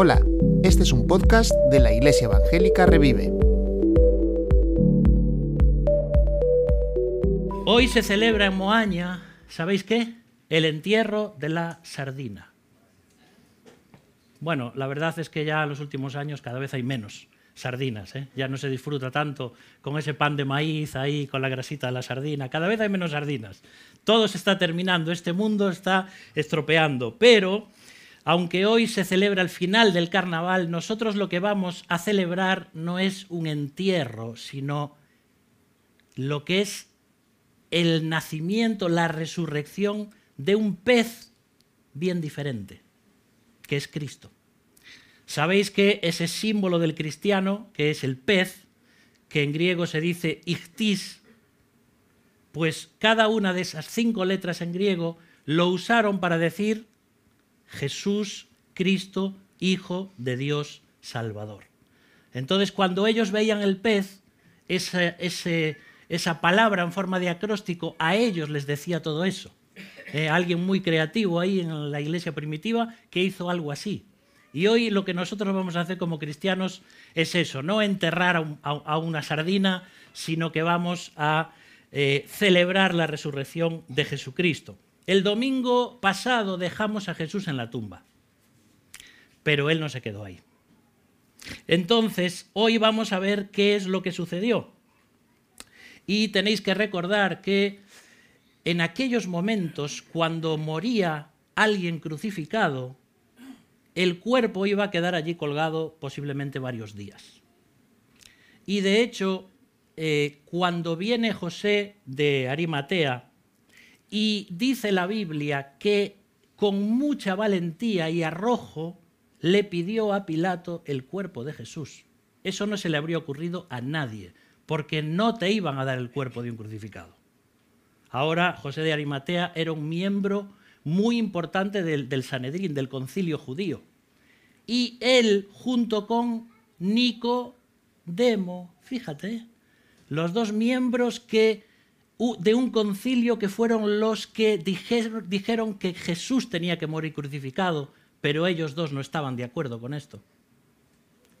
Hola, este es un podcast de la Iglesia Evangélica Revive. Hoy se celebra en Moaña, ¿sabéis qué? El entierro de la sardina. Bueno, la verdad es que ya en los últimos años cada vez hay menos sardinas, ¿eh? ya no se disfruta tanto con ese pan de maíz ahí, con la grasita de la sardina, cada vez hay menos sardinas. Todo se está terminando, este mundo está estropeando, pero aunque hoy se celebra el final del carnaval, nosotros lo que vamos a celebrar no es un entierro, sino lo que es el nacimiento, la resurrección de un pez bien diferente, que es Cristo. Sabéis que ese símbolo del cristiano, que es el pez, que en griego se dice ichtis, pues cada una de esas cinco letras en griego lo usaron para decir Jesús, Cristo, Hijo de Dios Salvador. Entonces, cuando ellos veían el pez, esa, esa palabra en forma de acróstico, a ellos les decía todo eso. Eh, alguien muy creativo ahí en la iglesia primitiva que hizo algo así. Y hoy lo que nosotros vamos a hacer como cristianos es eso, no enterrar a, una sardina, sino que vamos a eh, celebrar la resurrección de Jesucristo. El domingo pasado dejamos a Jesús en la tumba, pero él no se quedó ahí. Entonces, hoy vamos a ver qué es lo que sucedió. Y tenéis que recordar que en aquellos momentos, cuando moría alguien crucificado, el cuerpo iba a quedar allí colgado posiblemente varios días. Y de hecho, eh, cuando viene José de Arimatea y dice la Biblia que con mucha valentía y arrojo le pidió a Pilato el cuerpo de Jesús. Eso no se le habría ocurrido a nadie, porque no te iban a dar el cuerpo de un crucificado. Ahora José de Arimatea era un miembro muy importante del, Sanedrín, del concilio judío. Y él, junto con Nicodemo, fíjate, los dos miembros que, de un concilio que fueron los que dijeron, que Jesús tenía que morir crucificado, pero ellos dos no estaban de acuerdo con esto.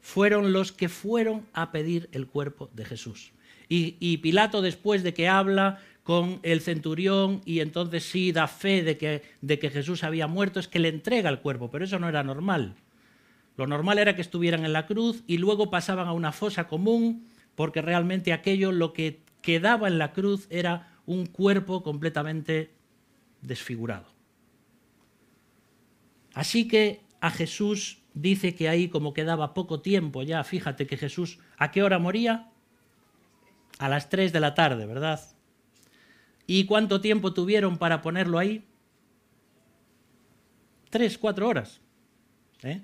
Fueron los que fueron a pedir el cuerpo de Jesús. Y, y, Pilato, después de que habla con el centurión y entonces sí da fe de que, de que Jesús había muerto, es que le entrega el cuerpo, pero eso no era normal. Lo normal era que estuvieran en la cruz y luego pasaban a una fosa común, porque realmente aquello lo que quedaba en la cruz era un cuerpo completamente desfigurado. Así que a Jesús dice que ahí como quedaba poco tiempo ya, fíjate que Jesús, ¿a qué hora moría? A las 3 de la tarde, ¿verdad? ¿Y cuánto tiempo tuvieron para ponerlo ahí? Tres, cuatro horas. ¿eh?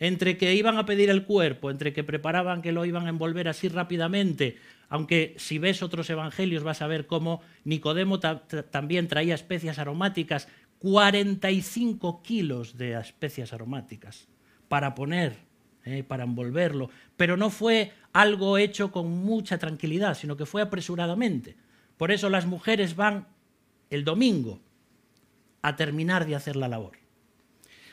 Entre que iban a pedir el cuerpo, entre que preparaban que lo iban a envolver así rápidamente, aunque si ves otros evangelios vas a ver cómo Nicodemo también traía especias aromáticas, 45 kilos de especias aromáticas para poner, ¿eh? para envolverlo. Pero no fue algo hecho con mucha tranquilidad, sino que fue apresuradamente. Por eso las mujeres van el domingo a terminar de hacer la labor.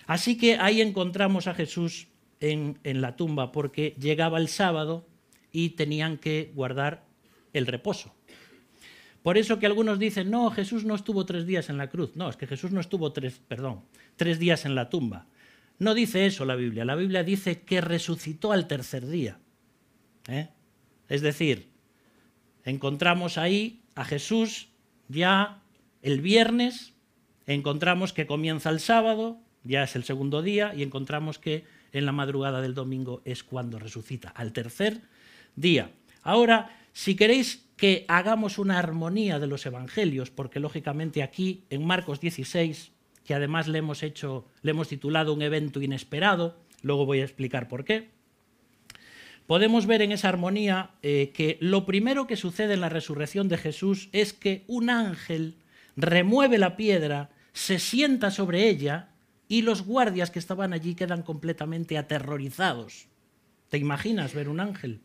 Así que ahí encontramos a Jesús en, la tumba porque llegaba el sábado y tenían que guardar el reposo. Por eso que algunos dicen, no, Jesús no estuvo tres días en la cruz. No, es que Jesús no estuvo tres, perdón, tres días en la tumba. No dice eso la Biblia. La Biblia dice que resucitó al tercer día. ¿eh? Es decir, encontramos ahí a Jesús ya el viernes, encontramos que comienza el sábado, ya es el segundo día, y encontramos que en la madrugada del domingo es cuando resucita, al tercer día. Ahora, si queréis que hagamos una armonía de los evangelios, porque lógicamente aquí en Marcos 16, que además le hemos hecho, le hemos titulado un evento inesperado, luego voy a explicar por qué podemos ver en esa armonía eh, que lo primero que sucede en la resurrección de Jesús es que un ángel remueve la piedra, se sienta sobre ella y los guardias que estaban allí quedan completamente aterrorizados. ¿Te imaginas ver un ángel?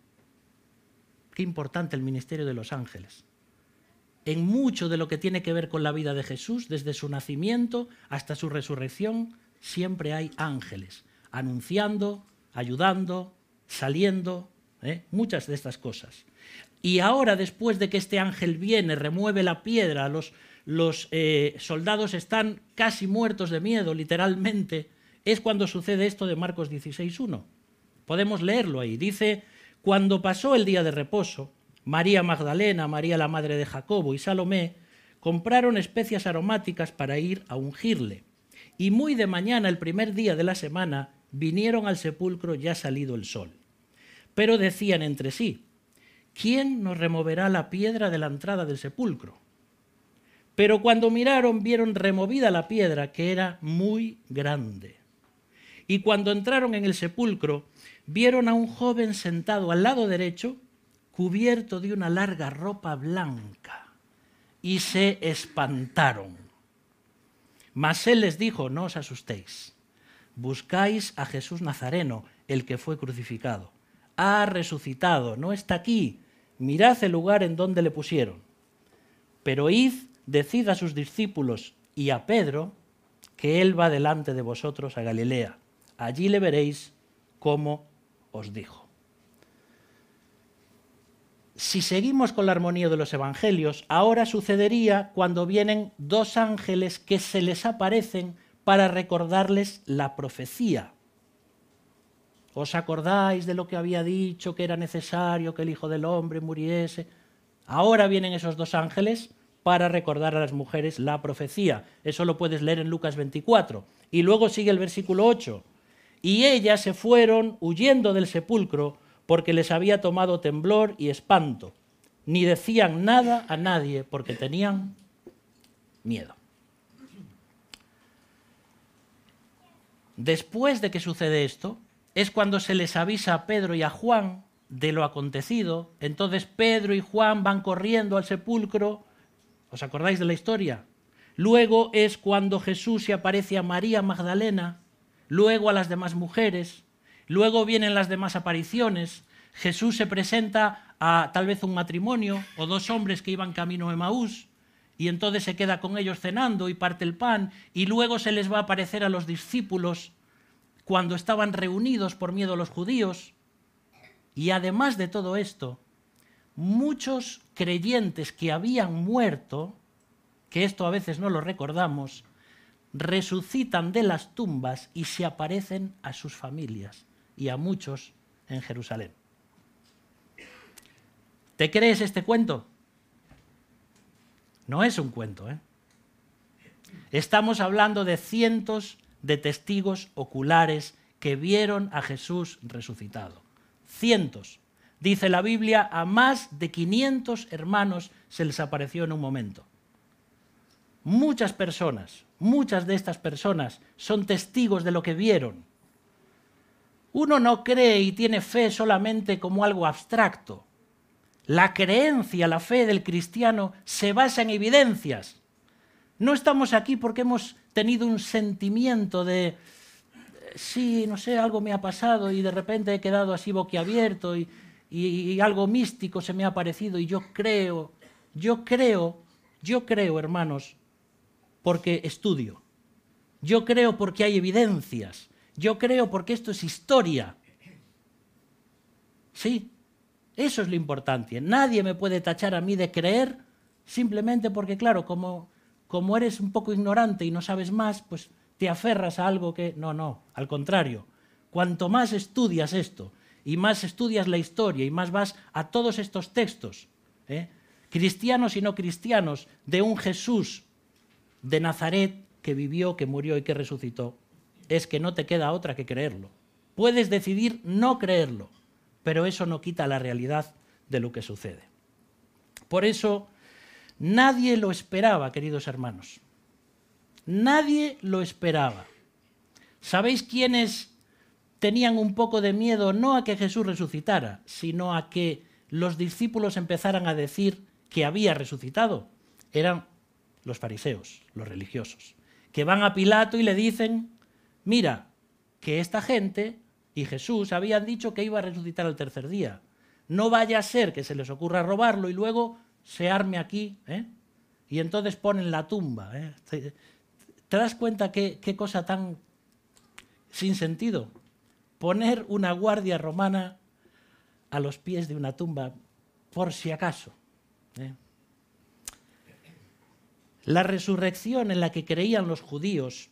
Qué importante el ministerio de los ángeles. En mucho de lo que tiene que ver con la vida de Jesús, desde su nacimiento hasta su resurrección, siempre hay ángeles, anunciando, ayudando, saliendo, ¿eh? muchas de estas cosas. Y ahora, después de que este ángel viene, remueve la piedra, los, eh, soldados están casi muertos de miedo, literalmente, es cuando sucede esto de Marcos 16.1. Podemos leerlo ahí. Dice, cuando pasó el día de reposo, María Magdalena, María la madre de Jacobo y Salomé compraron especias aromáticas para ir a ungirle. Y muy de mañana, el primer día de la semana, vinieron al sepulcro ya salido el sol. Pero decían entre sí, ¿quién nos removerá la piedra de la entrada del sepulcro? Pero cuando miraron vieron removida la piedra que era muy grande. Y cuando entraron en el sepulcro, vieron a un joven sentado al lado derecho, cubierto de una larga ropa blanca, y se espantaron. Mas él les dijo, no os asustéis, buscáis a Jesús Nazareno, el que fue crucificado. Ha resucitado, no está aquí, mirad el lugar en donde le pusieron. Pero id, decid a sus discípulos y a Pedro que él va delante de vosotros a Galilea. Allí le veréis como os dijo. Si seguimos con la armonía de los evangelios, ahora sucedería cuando vienen dos ángeles que se les aparecen para recordarles la profecía. ¿Os acordáis de lo que había dicho, que era necesario que el Hijo del Hombre muriese? Ahora vienen esos dos ángeles para recordar a las mujeres la profecía. Eso lo puedes leer en Lucas 24. Y luego sigue el versículo 8 y ellas se fueron huyendo del sepulcro porque les había tomado temblor y espanto. Ni decían nada a nadie porque tenían miedo. Después de que sucede esto, es cuando se les avisa a Pedro y a Juan de lo acontecido. Entonces Pedro y Juan van corriendo al sepulcro. ¿Os acordáis de la historia? Luego es cuando Jesús se aparece a María Magdalena luego a las demás mujeres, luego vienen las demás apariciones, Jesús se presenta a tal vez un matrimonio o dos hombres que iban camino a Maús y entonces se queda con ellos cenando y parte el pan y luego se les va a aparecer a los discípulos cuando estaban reunidos por miedo a los judíos. Y además de todo esto, muchos creyentes que habían muerto, que esto a veces no lo recordamos, resucitan de las tumbas y se aparecen a sus familias y a muchos en Jerusalén. ¿Te crees este cuento? No es un cuento, ¿eh? Estamos hablando de cientos de testigos oculares que vieron a Jesús resucitado. Cientos. Dice la Biblia, a más de 500 hermanos se les apareció en un momento. Muchas personas, muchas de estas personas son testigos de lo que vieron. Uno no cree y tiene fe solamente como algo abstracto. La creencia, la fe del cristiano se basa en evidencias. No estamos aquí porque hemos tenido un sentimiento de, sí, no sé, algo me ha pasado y de repente he quedado así boquiabierto y, algo místico se me ha parecido y yo creo, yo creo, yo creo, hermanos, porque estudio. Yo creo porque hay evidencias. Yo creo porque esto es historia. Sí, eso es lo importante. Nadie me puede tachar a mí de creer simplemente porque, claro, como, como eres un poco ignorante y no sabes más, pues te aferras a algo que... No, no, al contrario. Cuanto más estudias esto y más estudias la historia y más vas a todos estos textos, ¿eh? cristianos y no cristianos, de un Jesús de Nazaret que vivió, que murió y que resucitó, es que no te queda otra que creerlo. Puedes decidir no creerlo, pero eso no quita la realidad de lo que sucede. Por eso, nadie lo esperaba, queridos hermanos. Nadie lo esperaba. ¿Sabéis quiénes tenían un poco de miedo no a que Jesús resucitara, sino a que los discípulos empezaran a decir que había resucitado? Eran los fariseos, los religiosos, que van a Pilato y le dicen, mira, que esta gente y Jesús habían dicho que iba a resucitar al tercer día. No vaya a ser que se les ocurra robarlo y luego se arme aquí, ¿eh? y entonces ponen la tumba. ¿eh? ¿Te, das cuenta qué, qué cosa tan sin sentido. Poner una guardia romana a los pies de una tumba, por si acaso. ¿eh? La resurrección en la que creían los judíos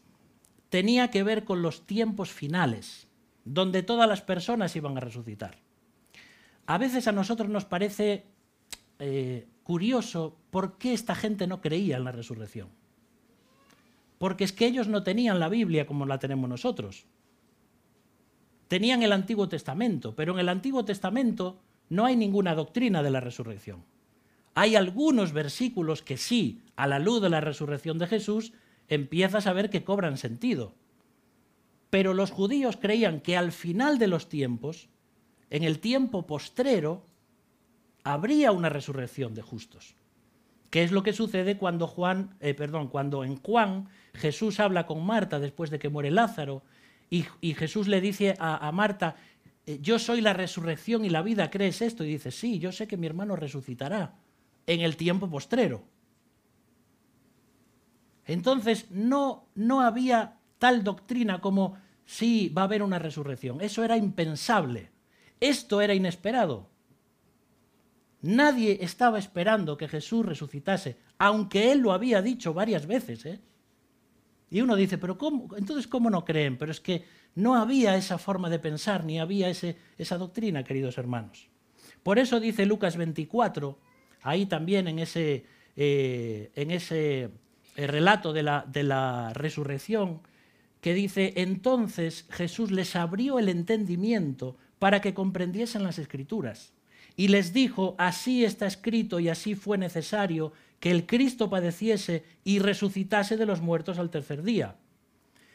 tenía que ver con los tiempos finales, donde todas las personas iban a resucitar. A veces a nosotros nos parece eh, curioso por qué esta gente no creía en la resurrección. Porque es que ellos no tenían la Biblia como la tenemos nosotros. Tenían el Antiguo Testamento, pero en el Antiguo Testamento no hay ninguna doctrina de la resurrección. Hay algunos versículos que sí, a la luz de la resurrección de Jesús, empiezas a ver que cobran sentido. Pero los judíos creían que al final de los tiempos, en el tiempo postrero, habría una resurrección de justos. ¿Qué es lo que sucede cuando Juan, eh, perdón, cuando en Juan Jesús habla con Marta después de que muere Lázaro y, Jesús le dice a, a Marta, eh, yo soy la resurrección y la vida, ¿crees esto? Y dice, sí, yo sé que mi hermano resucitará en el tiempo postrero. Entonces no, no había tal doctrina como sí va a haber una resurrección. Eso era impensable. Esto era inesperado. Nadie estaba esperando que Jesús resucitase, aunque él lo había dicho varias veces. ¿eh? Y uno dice, pero ¿cómo? Entonces, ¿cómo no creen? Pero es que no había esa forma de pensar, ni había ese, esa doctrina, queridos hermanos. Por eso dice Lucas 24, ahí también en ese, eh, en ese eh, relato de la, de la resurrección, que dice, entonces Jesús les abrió el entendimiento para que comprendiesen las escrituras. Y les dijo, así está escrito y así fue necesario que el Cristo padeciese y resucitase de los muertos al tercer día.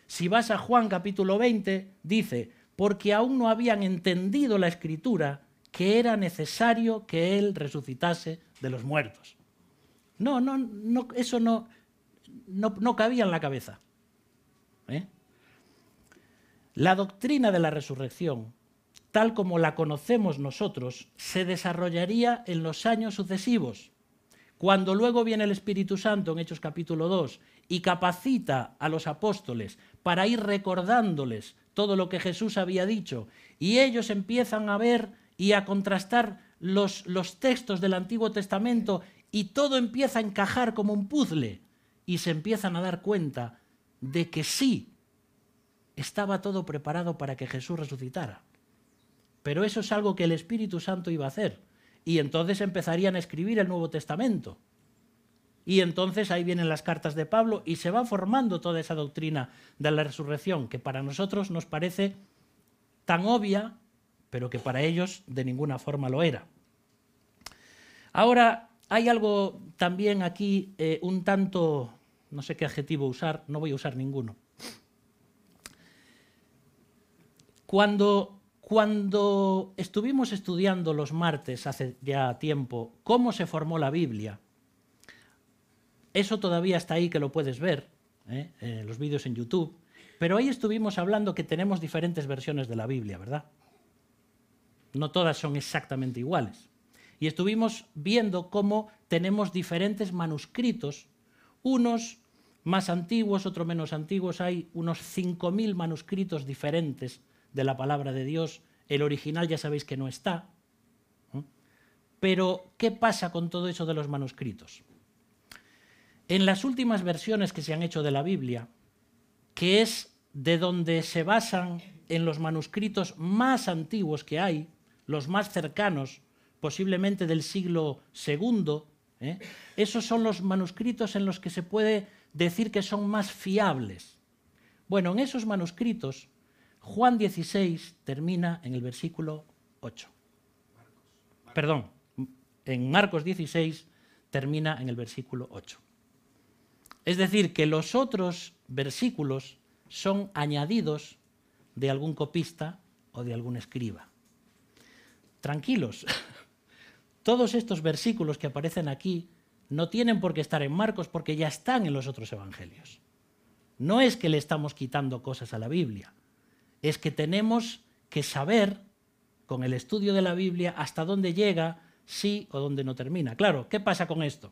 Si vas a Juan capítulo 20, dice, porque aún no habían entendido la escritura que era necesario que Él resucitase de los muertos. No, no, no eso no, no, cabía en la cabeza. ¿eh? La doctrina de la resurrección, tal como la conocemos nosotros, se desarrollaría en los años sucesivos. Cuando luego viene el Espíritu Santo en Hechos capítulo 2 y capacita a los apóstoles para ir recordándoles todo lo que Jesús había dicho, y ellos empiezan a ver y a contrastar los, los textos del Antiguo Testamento y todo empieza a encajar como un puzzle y se empiezan a dar cuenta de que sí, estaba todo preparado para que Jesús resucitara. Pero eso es algo que el Espíritu Santo iba a hacer. Y entonces empezarían a escribir el Nuevo Testamento. Y entonces ahí vienen las cartas de Pablo y se va formando toda esa doctrina de la resurrección, que para nosotros nos parece tan obvia, pero que para ellos de ninguna forma lo era. Ahora, hay algo también aquí eh, un tanto, no sé qué adjetivo usar, no voy a usar ninguno. Cuando cuando estuvimos estudiando los martes hace ya tiempo cómo se formó la Biblia, eso todavía está ahí que lo puedes ver, ¿eh? en los vídeos en YouTube, pero ahí estuvimos hablando que tenemos diferentes versiones de la Biblia, ¿verdad? No todas son exactamente iguales. Y estuvimos viendo cómo tenemos diferentes manuscritos, unos más antiguos, otros menos antiguos, hay unos 5.000 manuscritos diferentes de la palabra de Dios. El original ya sabéis que no está. Pero, ¿qué pasa con todo eso de los manuscritos? En las últimas versiones que se han hecho de la Biblia, que es de donde se basan en los manuscritos más antiguos que hay, los más cercanos, posiblemente del siglo II, ¿eh? esos son los manuscritos en los que se puede decir que son más fiables. Bueno, en esos manuscritos Juan 16 termina en el versículo 8. Perdón, en Marcos 16 termina en el versículo 8. Es decir, que los otros versículos son añadidos de algún copista o de algún escriba. Tranquilos, todos estos versículos que aparecen aquí no tienen por qué estar en Marcos porque ya están en los otros evangelios. No es que le estamos quitando cosas a la Biblia, es que tenemos que saber con el estudio de la Biblia hasta dónde llega, sí o dónde no termina. Claro, ¿qué pasa con esto?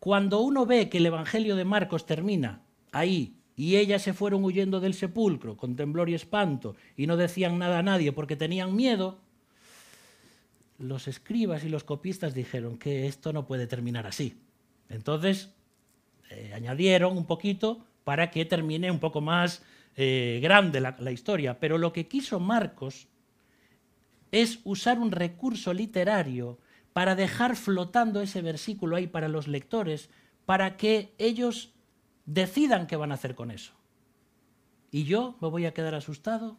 Cuando uno ve que el Evangelio de Marcos termina ahí y ellas se fueron huyendo del sepulcro con temblor y espanto y no decían nada a nadie porque tenían miedo, los escribas y los copistas dijeron que esto no puede terminar así. Entonces eh, añadieron un poquito para que termine un poco más eh, grande la, la historia. Pero lo que quiso Marcos es usar un recurso literario para dejar flotando ese versículo ahí para los lectores, para que ellos decidan qué van a hacer con eso. ¿Y yo me voy a quedar asustado?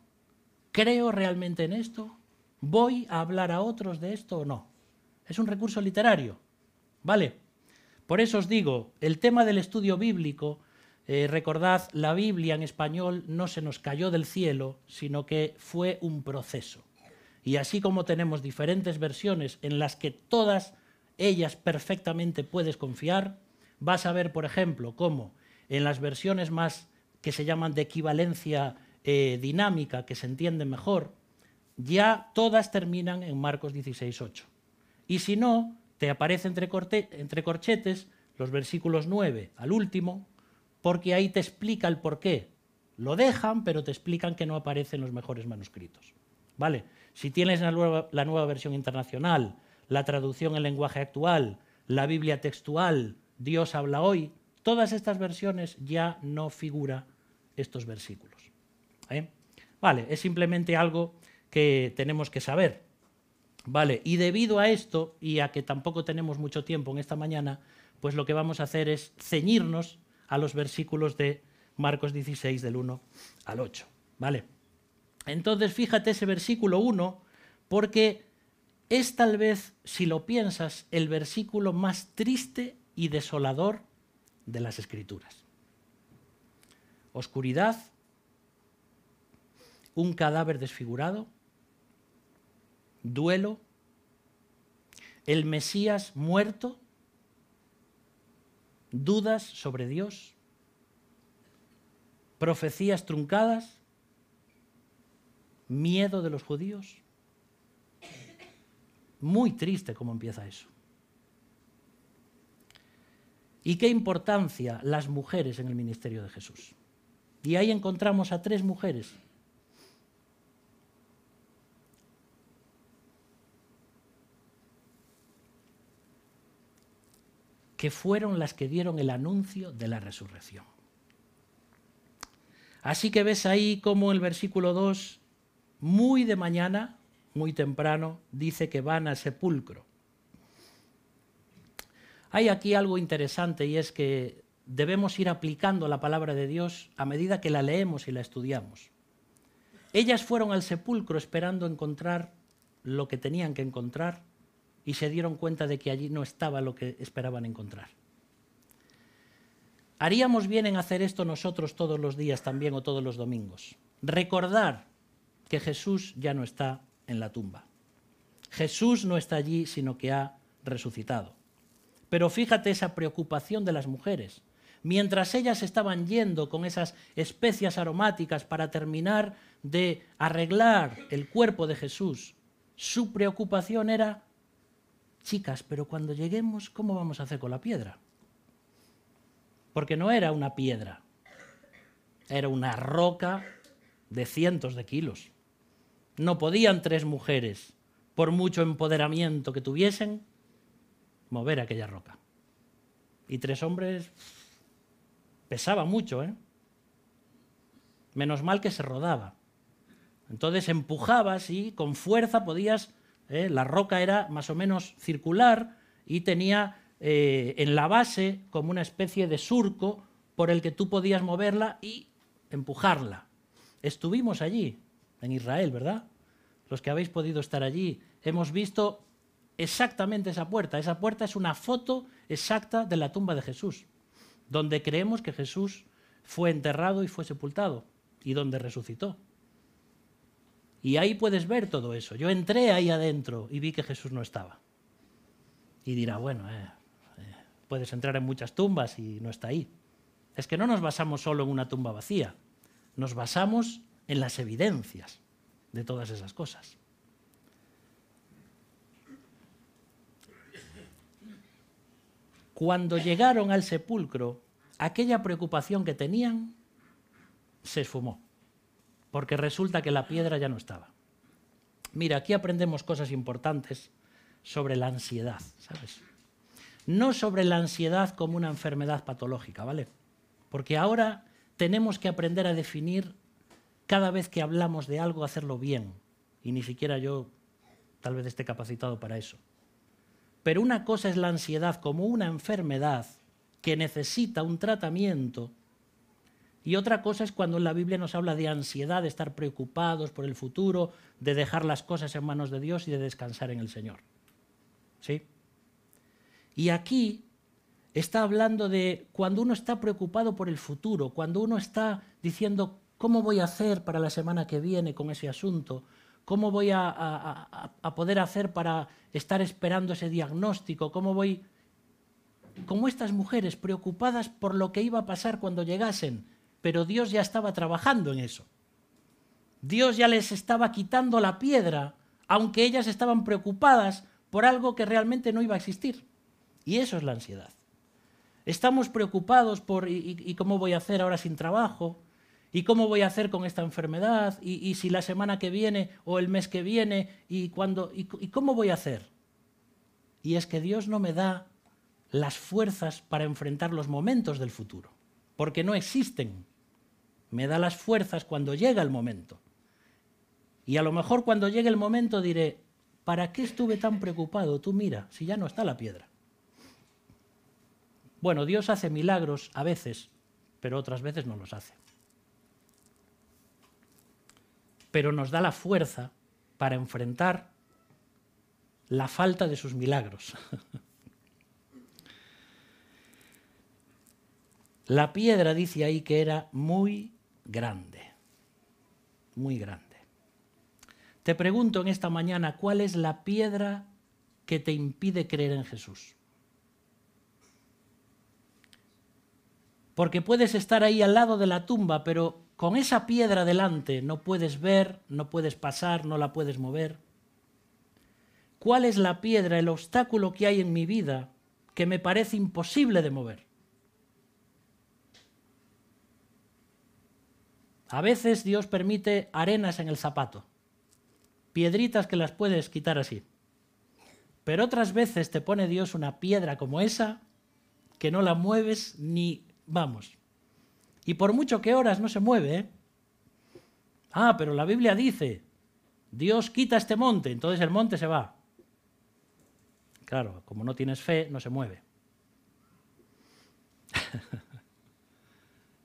¿Creo realmente en esto? ¿Voy a hablar a otros de esto o no? Es un recurso literario. ¿Vale? Por eso os digo, el tema del estudio bíblico, eh, recordad, la Biblia en español no se nos cayó del cielo, sino que fue un proceso. Y así como tenemos diferentes versiones en las que todas ellas perfectamente puedes confiar, vas a ver, por ejemplo, cómo en las versiones más que se llaman de equivalencia eh, dinámica, que se entienden mejor, ya todas terminan en Marcos 16.8. Y si no, te aparece entre, corchetes los versículos 9 al último, porque ahí te explica el por qué. Lo dejan, pero te explican que no aparece en los mejores manuscritos. ¿Vale? Si tienes la nueva, la nueva versión internacional, la traducción en lenguaje actual, la Biblia textual, Dios habla hoy, todas estas versiones ya no figura estos versículos. ¿eh? Vale, es simplemente algo que tenemos que saber. Vale, y debido a esto, y a que tampoco tenemos mucho tiempo en esta mañana, pues lo que vamos a hacer es ceñirnos a los versículos de Marcos 16 del 1 al 8. ¿Vale? Entonces, fíjate ese versículo 1, porque es tal vez, si lo piensas, el versículo más triste y desolador de las Escrituras. Oscuridad, un cadáver desfigurado, duelo, el Mesías muerto, dudas sobre Dios, profecías truncadas, miedo de los judíos. Muy triste cómo empieza eso. ¿Y qué importancia las mujeres en el ministerio de Jesús? Y ahí encontramos a tres mujeres que fueron las que dieron el anuncio de la resurrección. Así que ves ahí como el versículo 2, muy de mañana, muy temprano, dice que van al sepulcro. Hay aquí algo interesante y es que debemos ir aplicando la palabra de Dios a medida que la leemos y la estudiamos. Ellas fueron al sepulcro esperando encontrar lo que tenían que encontrar y se dieron cuenta de que allí no estaba lo que esperaban encontrar. Haríamos bien en hacer esto nosotros todos los días también o todos los domingos. Recordar que Jesús ya no está en la tumba. Jesús no está allí, sino que ha resucitado. Pero fíjate esa preocupación de las mujeres. Mientras ellas estaban yendo con esas especias aromáticas para terminar de arreglar el cuerpo de Jesús, su preocupación era chicas, pero cuando lleguemos, ¿cómo vamos a hacer con la piedra? Porque no era una piedra, era una roca de cientos de kilos. No podían tres mujeres, por mucho empoderamiento que tuviesen, mover aquella roca. Y tres hombres pesaba mucho, ¿eh? Menos mal que se rodaba. Entonces empujabas y con fuerza podías ¿eh? La roca era más o menos circular y tenía eh, en la base como una especie de surco por el que tú podías moverla y empujarla. Estuvimos allí, en Israel, ¿verdad? Los que habéis podido estar allí, hemos visto exactamente esa puerta. Esa puerta es una foto exacta de la tumba de Jesús, donde creemos que Jesús fue enterrado y fue sepultado y donde resucitó. Y ahí puedes ver todo eso. Yo entré ahí adentro y vi que Jesús no estaba. Y dirá, bueno, eh, eh, puedes entrar en muchas tumbas y no está ahí. Es que no nos basamos solo en una tumba vacía, nos basamos en las evidencias de todas esas cosas. Cuando llegaron al sepulcro, aquella preocupación que tenían se esfumó, porque resulta que la piedra ya no estaba. Mira, aquí aprendemos cosas importantes sobre la ansiedad, ¿sabes? No sobre la ansiedad como una enfermedad patológica, ¿vale? Porque ahora tenemos que aprender a definir cada vez que hablamos de algo, hacerlo bien. Y ni siquiera yo tal vez esté capacitado para eso. Pero una cosa es la ansiedad como una enfermedad que necesita un tratamiento y otra cosa es cuando en la Biblia nos habla de ansiedad, de estar preocupados por el futuro, de dejar las cosas en manos de Dios y de descansar en el Señor. ¿Sí? Y aquí está hablando de cuando uno está preocupado por el futuro, cuando uno está diciendo, ¿cómo voy a hacer para la semana que viene con ese asunto? ¿Cómo voy a, a poder hacer para estar esperando ese diagnóstico? ¿Cómo voy...? Como estas mujeres preocupadas por lo que iba a pasar cuando llegasen, pero Dios ya estaba trabajando en eso. Dios ya les estaba quitando la piedra, aunque ellas estaban preocupadas por algo que realmente no iba a existir. Y eso es la ansiedad. Estamos preocupados por y, cómo voy a hacer ahora sin trabajo, y cómo voy a hacer con esta enfermedad, y, si la semana que viene o el mes que viene, y, cuándo, y cómo voy a hacer. Y es que Dios no me da las fuerzas para enfrentar los momentos del futuro, porque no existen. Me da las fuerzas cuando llega el momento. Y a lo mejor cuando llegue el momento diré, ¿para qué estuve tan preocupado? Tú mira, si ya no está la piedra. Bueno, Dios hace milagros a veces, pero otras veces no los hace. Pero nos da la fuerza para enfrentar la falta de sus milagros. la piedra dice ahí que era muy grande, muy grande. Te pregunto en esta mañana, ¿cuál es la piedra que te impide creer en Jesús? Porque puedes estar ahí al lado de la tumba, pero con esa piedra delante no puedes ver, no puedes pasar, no la puedes mover. ¿Cuál es la piedra, el obstáculo que hay en mi vida que me parece imposible de mover? A veces Dios permite arenas en el zapato, piedritas que las puedes quitar así. Pero otras veces te pone Dios una piedra como esa que no la mueves ni vamos. Y por mucho que horas no se mueve. ¿eh? Ah, pero la Biblia dice, Dios quita este monte, entonces el monte se va. Claro, como no tienes fe, no se mueve.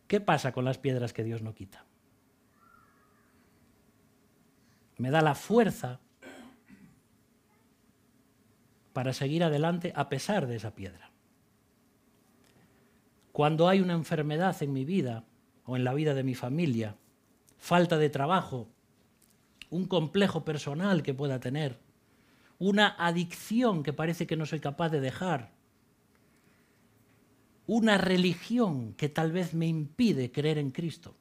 ¿Qué pasa con las piedras que Dios no quita? Me da la fuerza para seguir adelante a pesar de esa piedra. Cuando hay una enfermedad en mi vida o en la vida de mi familia, falta de trabajo, un complejo personal que pueda tener, una adicción que parece que no soy capaz de dejar, una religión que tal vez me impide creer en Cristo.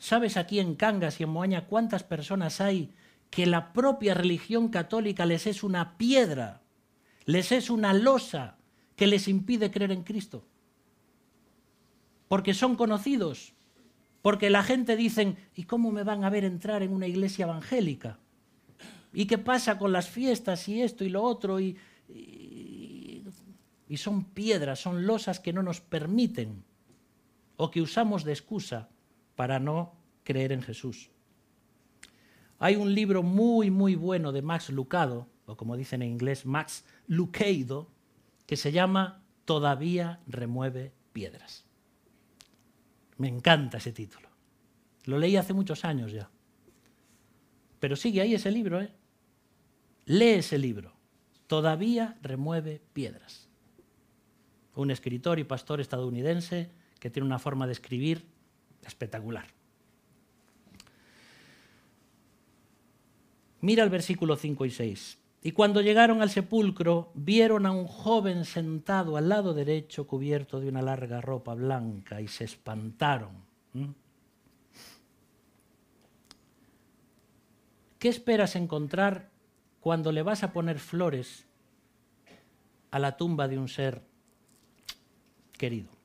¿Sabes aquí en Cangas y en Moaña cuántas personas hay que la propia religión católica les es una piedra, les es una losa que les impide creer en Cristo? Porque son conocidos, porque la gente dice, ¿y cómo me van a ver entrar en una iglesia evangélica? ¿Y qué pasa con las fiestas y esto y lo otro? Y, son piedras, son losas que no nos permiten o que usamos de excusa para no creer en Jesús. Hay un libro muy, muy bueno de Max Lucado, o como dicen en inglés, Max Lucado, que se llama Todavía remueve piedras. Me encanta ese título. Lo leí hace muchos años ya. Pero sigue ahí ese libro, ¿eh? Lee ese libro. Todavía remueve piedras. Un escritor y pastor estadounidense que tiene una forma de escribir espectacular. Mira el versículo 5 y 6. Y cuando llegaron al sepulcro, vieron a un joven sentado al lado derecho, cubierto de una larga ropa blanca, y se espantaron. ¿Qué esperas encontrar cuando le vas a poner flores a la tumba de un ser querido?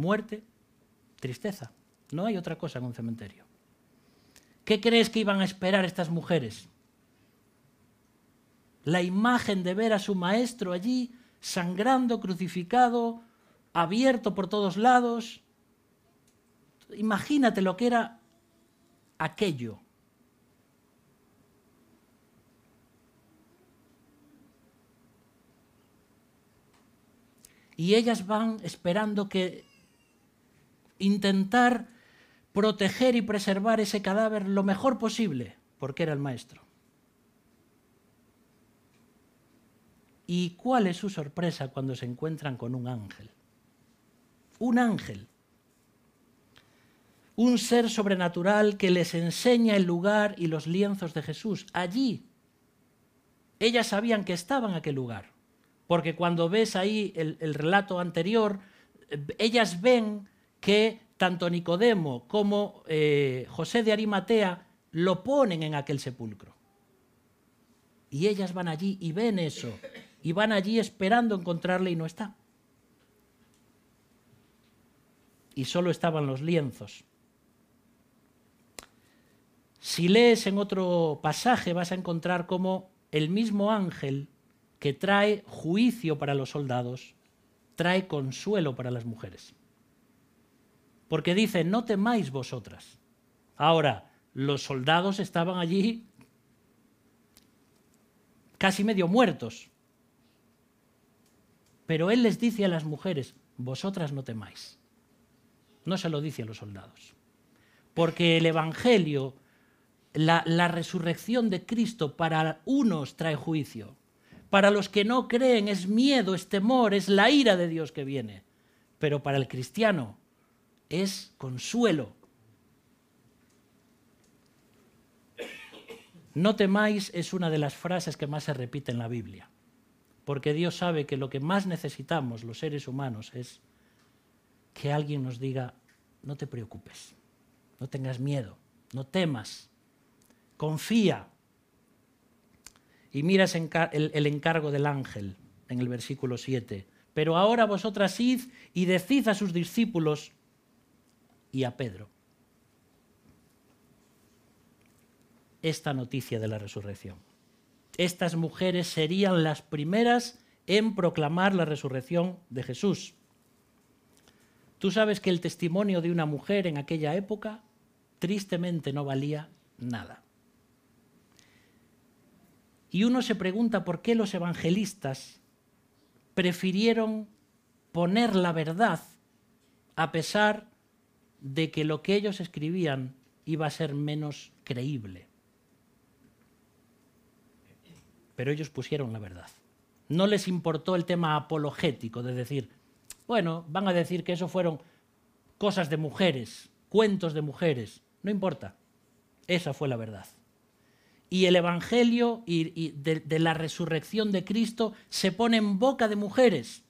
Muerte, tristeza. No hay otra cosa en un cementerio. ¿Qué crees que iban a esperar estas mujeres? La imagen de ver a su maestro allí, sangrando, crucificado, abierto por todos lados. Imagínate lo que era aquello. Y ellas van esperando que intentar proteger y preservar ese cadáver lo mejor posible, porque era el maestro. ¿Y cuál es su sorpresa cuando se encuentran con un ángel? Un ángel. Un ser sobrenatural que les enseña el lugar y los lienzos de Jesús. Allí. Ellas sabían que estaba en aquel lugar. Porque cuando ves ahí el, el relato anterior, ellas ven que tanto Nicodemo como eh, José de Arimatea lo ponen en aquel sepulcro. Y ellas van allí y ven eso, y van allí esperando encontrarle y no está. Y solo estaban los lienzos. Si lees en otro pasaje vas a encontrar como el mismo ángel que trae juicio para los soldados, trae consuelo para las mujeres porque dice, no temáis vosotras. Ahora, los soldados estaban allí casi medio muertos. Pero él les dice a las mujeres, vosotras no temáis. No se lo dice a los soldados. Porque el Evangelio, la, la, resurrección de Cristo para unos trae juicio. Para los que no creen es miedo, es temor, es la ira de Dios que viene. Pero para el cristiano es consuelo. No temáis es una de las frases que más se repite en la Biblia, porque Dios sabe que lo que más necesitamos los seres humanos es que alguien nos diga, no te preocupes, no tengas miedo, no temas, confía. Y miras el encargo del ángel en el versículo 7. Pero ahora vosotras id y decid a sus discípulos, y a Pedro esta noticia de la resurrección. Estas mujeres serían las primeras en proclamar la resurrección de Jesús. Tú sabes que el testimonio de una mujer en aquella época tristemente no valía nada. Y uno se pregunta por qué los evangelistas prefirieron poner la verdad a pesar de que lo que ellos escribían iba a ser menos creíble. Pero ellos pusieron la verdad. No les importó el tema apologético de decir, bueno, van a decir que eso fueron cosas de mujeres, cuentos de mujeres. No importa. Esa fue la verdad. Y el Evangelio y, de, de la resurrección de Cristo se pone en boca de mujeres.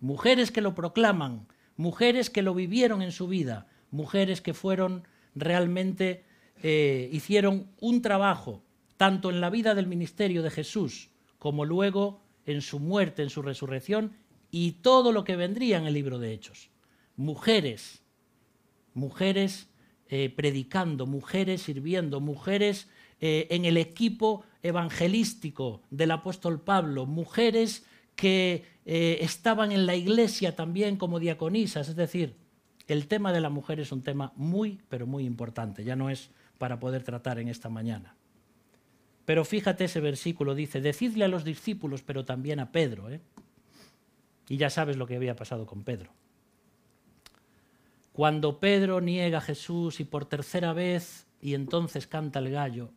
Mujeres que lo proclaman, mujeres que lo vivieron en su vida, mujeres que fueron realmente, eh, hicieron un trabajo, tanto en la vida del ministerio de Jesús como luego en su muerte, en su resurrección y todo lo que vendría en el libro de Hechos. Mujeres, mujeres eh, predicando, mujeres sirviendo, mujeres eh, en el equipo evangelístico del apóstol Pablo, mujeres que estaban en la iglesia también como diaconisas, es decir, el tema de la mujer es un tema muy, pero muy importante, ya no es para poder tratar en esta mañana. Pero fíjate ese versículo, dice, decidle a los discípulos, pero también a Pedro. ¿eh? Y ya sabes lo que había pasado con Pedro. Cuando Pedro niega a Jesús y por tercera vez, y entonces canta el gallo,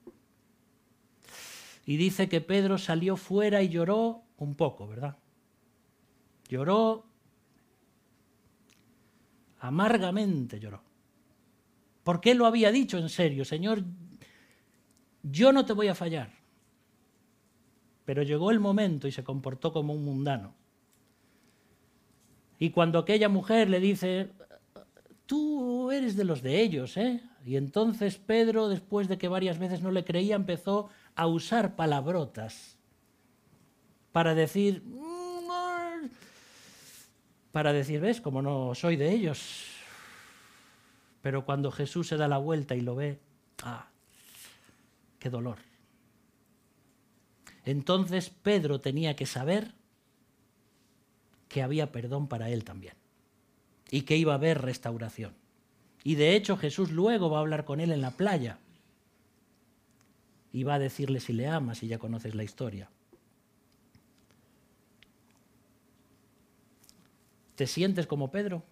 y dice que Pedro salió fuera y lloró un poco, ¿verdad? Lloró amargamente lloró. Porque él lo había dicho en serio, Señor, yo no te voy a fallar. Pero llegó el momento y se comportó como un mundano. Y cuando aquella mujer le dice, tú eres de los de ellos, ¿eh? Y entonces Pedro, después de que varias veces no le creía, empezó a usar palabrotas para decir, para decir, ves, como no soy de ellos. Pero cuando Jesús se da la vuelta y lo ve, ah, qué dolor. Entonces Pedro tenía que saber que había perdón para él también y que iba a haber restauración. Y de hecho Jesús luego va a hablar con él en la playa y va a decirle si le ama, si ya conoces la historia. ¿Te sientes como Pedro?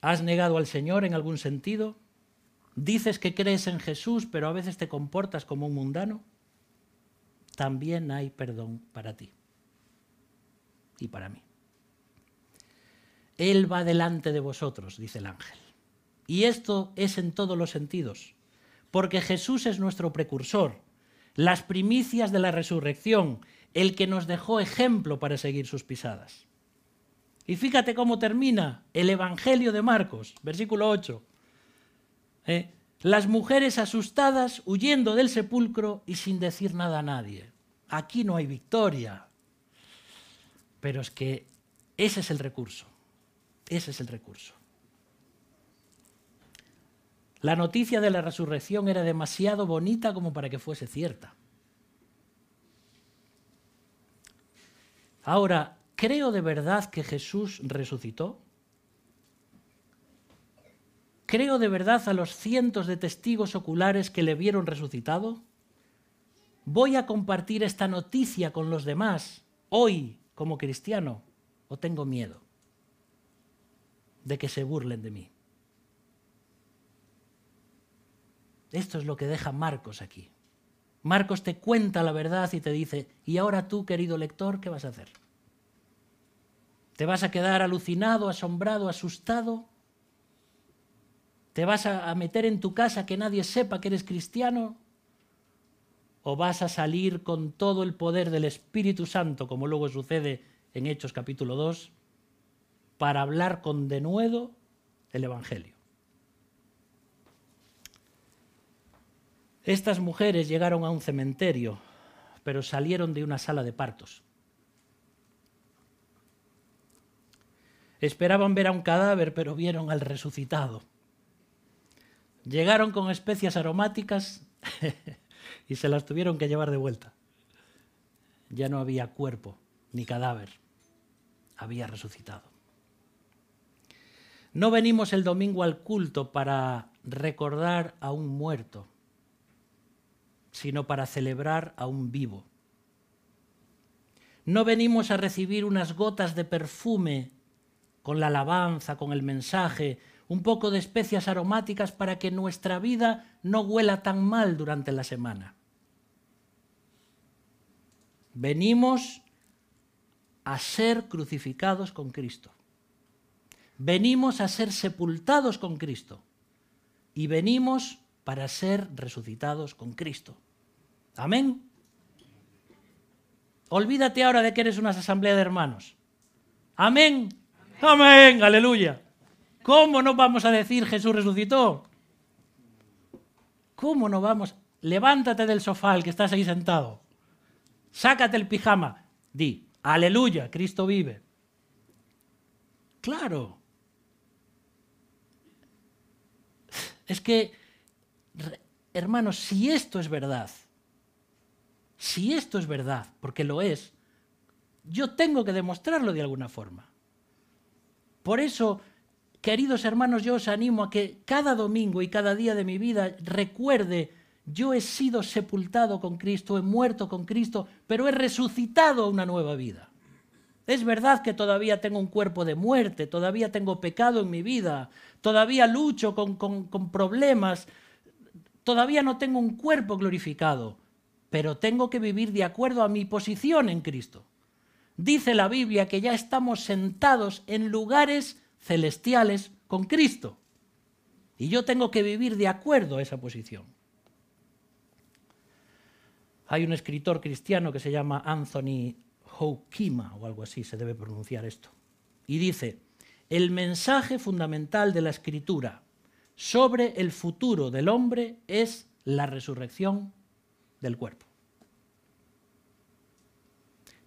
¿Has negado al Señor en algún sentido? ¿Dices que crees en Jesús, pero a veces te comportas como un mundano? También hay perdón para ti y para mí. Él va delante de vosotros, dice el ángel. Y esto es en todos los sentidos, porque Jesús es nuestro precursor, las primicias de la resurrección, el que nos dejó ejemplo para seguir sus pisadas. Y fíjate cómo termina el Evangelio de Marcos, versículo 8. ¿Eh? Las mujeres asustadas huyendo del sepulcro y sin decir nada a nadie. Aquí no hay victoria. Pero es que ese es el recurso. Ese es el recurso. La noticia de la resurrección era demasiado bonita como para que fuese cierta. Ahora, ¿creo de verdad que Jesús resucitó? ¿Creo de verdad a los cientos de testigos oculares que le vieron resucitado? ¿Voy a compartir esta noticia con los demás hoy como cristiano o tengo miedo de que se burlen de mí? Esto es lo que deja Marcos aquí. Marcos te cuenta la verdad y te dice, y ahora tú, querido lector, ¿qué vas a hacer? ¿Te vas a quedar alucinado, asombrado, asustado? ¿Te vas a meter en tu casa que nadie sepa que eres cristiano? ¿O vas a salir con todo el poder del Espíritu Santo, como luego sucede en Hechos capítulo 2, para hablar con denuedo el Evangelio? Estas mujeres llegaron a un cementerio, pero salieron de una sala de partos. Esperaban ver a un cadáver, pero vieron al resucitado. Llegaron con especias aromáticas y se las tuvieron que llevar de vuelta. Ya no había cuerpo ni cadáver, había resucitado. No venimos el domingo al culto para recordar a un muerto, sino para celebrar a un vivo. No venimos a recibir unas gotas de perfume con la alabanza, con el mensaje, un poco de especias aromáticas para que nuestra vida no huela tan mal durante la semana. Venimos a ser crucificados con Cristo. Venimos a ser sepultados con Cristo. Y venimos para ser resucitados con Cristo. Amén. Olvídate ahora de que eres una asamblea de hermanos. Amén. Amén. Aleluya. ¿Cómo no vamos a decir Jesús resucitó? ¿Cómo no vamos? Levántate del sofá, el que estás ahí sentado. Sácate el pijama. Di, aleluya, Cristo vive. Claro. Es que, hermanos, si esto es verdad, si esto es verdad, porque lo es, yo tengo que demostrarlo de alguna forma. Por eso Queridos hermanos, yo os animo a que cada domingo y cada día de mi vida recuerde, yo he sido sepultado con Cristo, he muerto con Cristo, pero he resucitado a una nueva vida. Es verdad que todavía tengo un cuerpo de muerte, todavía tengo pecado en mi vida, todavía lucho con, con problemas, todavía no tengo un cuerpo glorificado, pero tengo que vivir de acuerdo a mi posición en Cristo. Dice la Biblia que ya estamos sentados en lugares celestiales con Cristo. Y yo tengo que vivir de acuerdo a esa posición. Hay un escritor cristiano que se llama Anthony Houkima, o algo así se debe pronunciar esto. Y dice, el mensaje fundamental de la escritura sobre el futuro del hombre es la resurrección del cuerpo.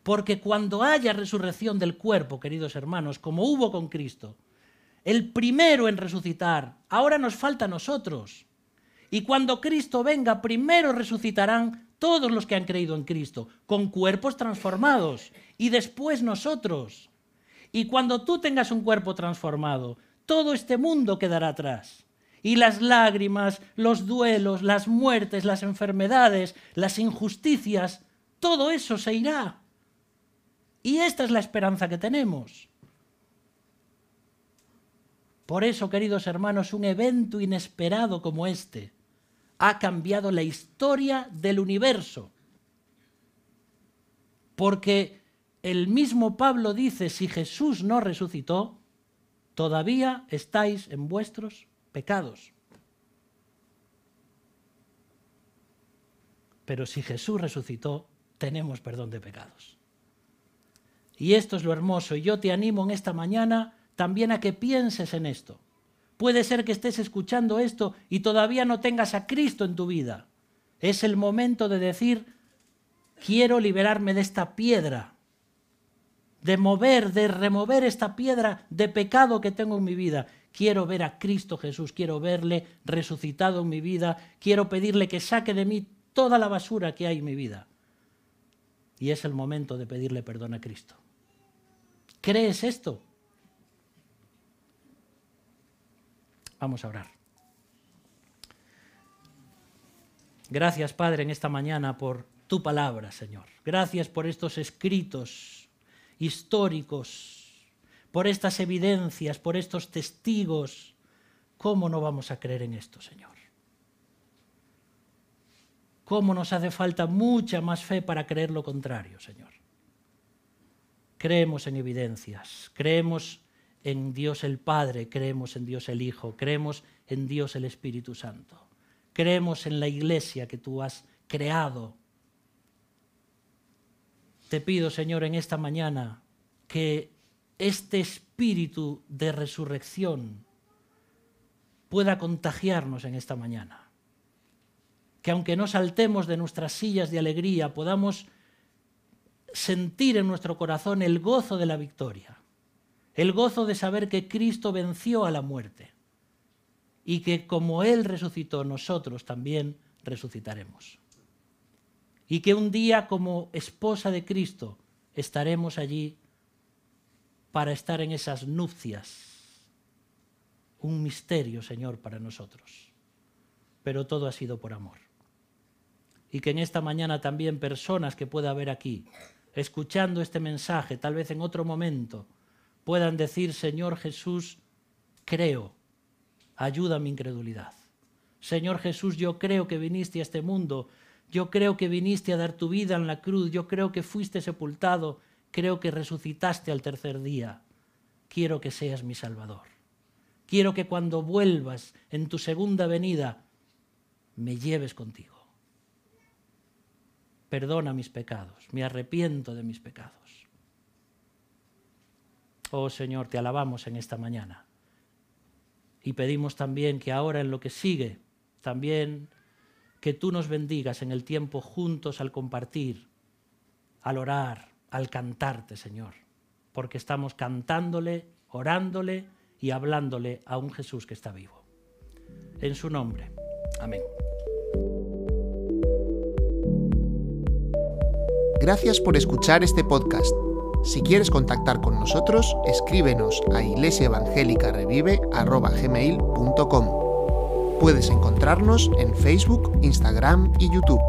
Porque cuando haya resurrección del cuerpo, queridos hermanos, como hubo con Cristo, el primero en resucitar, ahora nos falta a nosotros. Y cuando Cristo venga, primero resucitarán todos los que han creído en Cristo, con cuerpos transformados, y después nosotros. Y cuando tú tengas un cuerpo transformado, todo este mundo quedará atrás. Y las lágrimas, los duelos, las muertes, las enfermedades, las injusticias, todo eso se irá. Y esta es la esperanza que tenemos. Por eso, queridos hermanos, un evento inesperado como este ha cambiado la historia del universo. Porque el mismo Pablo dice, si Jesús no resucitó, todavía estáis en vuestros pecados. Pero si Jesús resucitó, tenemos perdón de pecados. Y esto es lo hermoso. Y yo te animo en esta mañana también a que pienses en esto. Puede ser que estés escuchando esto y todavía no tengas a Cristo en tu vida. Es el momento de decir, quiero liberarme de esta piedra, de mover, de remover esta piedra de pecado que tengo en mi vida. Quiero ver a Cristo Jesús, quiero verle resucitado en mi vida, quiero pedirle que saque de mí toda la basura que hay en mi vida. Y es el momento de pedirle perdón a Cristo. ¿Crees esto? Vamos a orar. Gracias, Padre, en esta mañana por tu palabra, Señor. Gracias por estos escritos históricos, por estas evidencias, por estos testigos. ¿Cómo no vamos a creer en esto, Señor? ¿Cómo nos hace falta mucha más fe para creer lo contrario, Señor? Creemos en evidencias, creemos en Dios el Padre, creemos en Dios el Hijo, creemos en Dios el Espíritu Santo. Creemos en la iglesia que tú has creado. Te pido, Señor, en esta mañana que este espíritu de resurrección pueda contagiarnos en esta mañana. Que aunque no saltemos de nuestras sillas de alegría, podamos sentir en nuestro corazón el gozo de la victoria el gozo de saber que Cristo venció a la muerte y que como Él resucitó, nosotros también resucitaremos. Y que un día como esposa de Cristo estaremos allí para estar en esas nupcias. Un misterio, Señor, para nosotros. Pero todo ha sido por amor. Y que en esta mañana también personas que pueda haber aquí, escuchando este mensaje, tal vez en otro momento, puedan decir, Señor Jesús, creo, ayuda a mi incredulidad. Señor Jesús, yo creo que viniste a este mundo, yo creo que viniste a dar tu vida en la cruz, yo creo que fuiste sepultado, creo que resucitaste al tercer día. Quiero que seas mi Salvador. Quiero que cuando vuelvas en tu segunda venida, me lleves contigo. Perdona mis pecados, me arrepiento de mis pecados. Oh Señor, te alabamos en esta mañana. Y pedimos también que ahora en lo que sigue, también que tú nos bendigas en el tiempo juntos al compartir, al orar, al cantarte, Señor, porque estamos cantándole, orándole y hablándole a un Jesús que está vivo. En su nombre. Amén. Gracias por escuchar este podcast. Si quieres contactar con nosotros, escríbenos a iglesiaevangelicarevive.com. Puedes encontrarnos en Facebook, Instagram y YouTube.